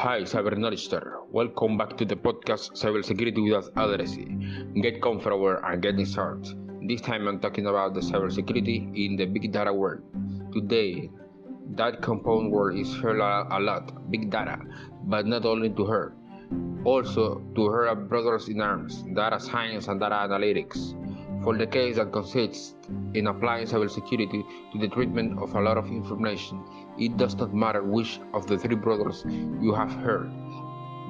Hi, Cyber Knowledger. Welcome back to the podcast Cyber Cybersecurity Without Addressy. Get comfortable and get started. This time I'm talking about the cybersecurity in the big data world. Today, that compound word is heard a lot, big data, but not only to her, also to her brothers in arms, data science and data analytics for the case that consists in applying cybersecurity to the treatment of a lot of information. It does not matter which of the three brothers you have heard,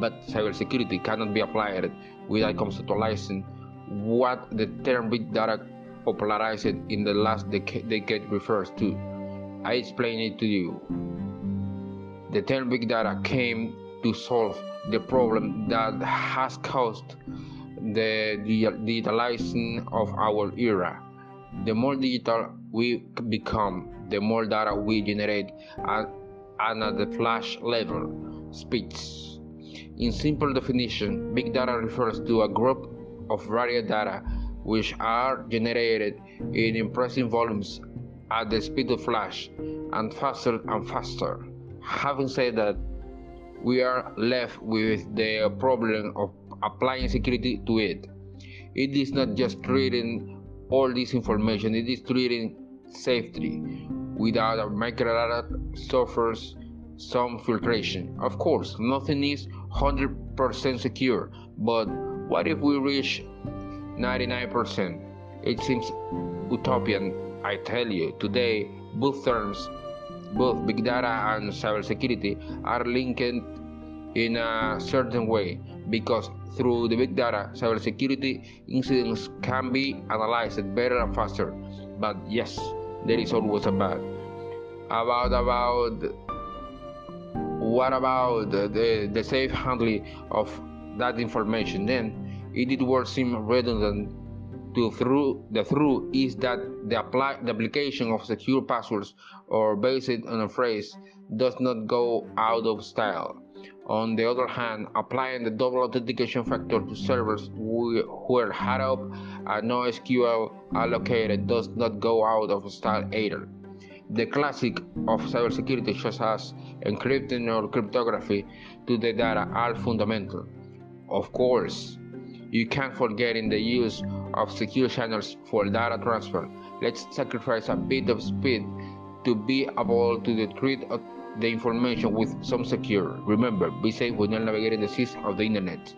but cybersecurity cannot be applied without conceptualizing what the term big data popularized in the last decade refers to. I explain it to you. The term big data came to solve the problem that has caused the digitalizing of our era. The more digital we become, the more data we generate at, and at the flash level speeds. In simple definition, big data refers to a group of varied data which are generated in impressive volumes at the speed of flash and faster and faster. Having said that, we are left with the problem of applying security to it. It is not just treating all this information, it is treating safety without a microdata suffers some filtration. Of course, nothing is 100% secure, but what if we reach 99%? It seems utopian, I tell you. Today, both terms, both big data and cybersecurity, are linked in a certain way because through the big data, cybersecurity incidents can be analyzed better and faster. But yes, there is always a but. About about what about the, the safe handling of that information? Then it did work seem redundant to through the through is that the apply the application of secure passwords or based on a phrase does not go out of style. On the other hand, applying the double authentication factor to servers where Hadoop and NoSQL allocated does not go out of style either. The classic of cybersecurity such as encrypting or cryptography to the data are fundamental. Of course, you can't forget in the use of secure channels for data transfer. Let's sacrifice a bit of speed to be able to treat the information with some secure. Remember, be safe when you're navigating the seas of the internet.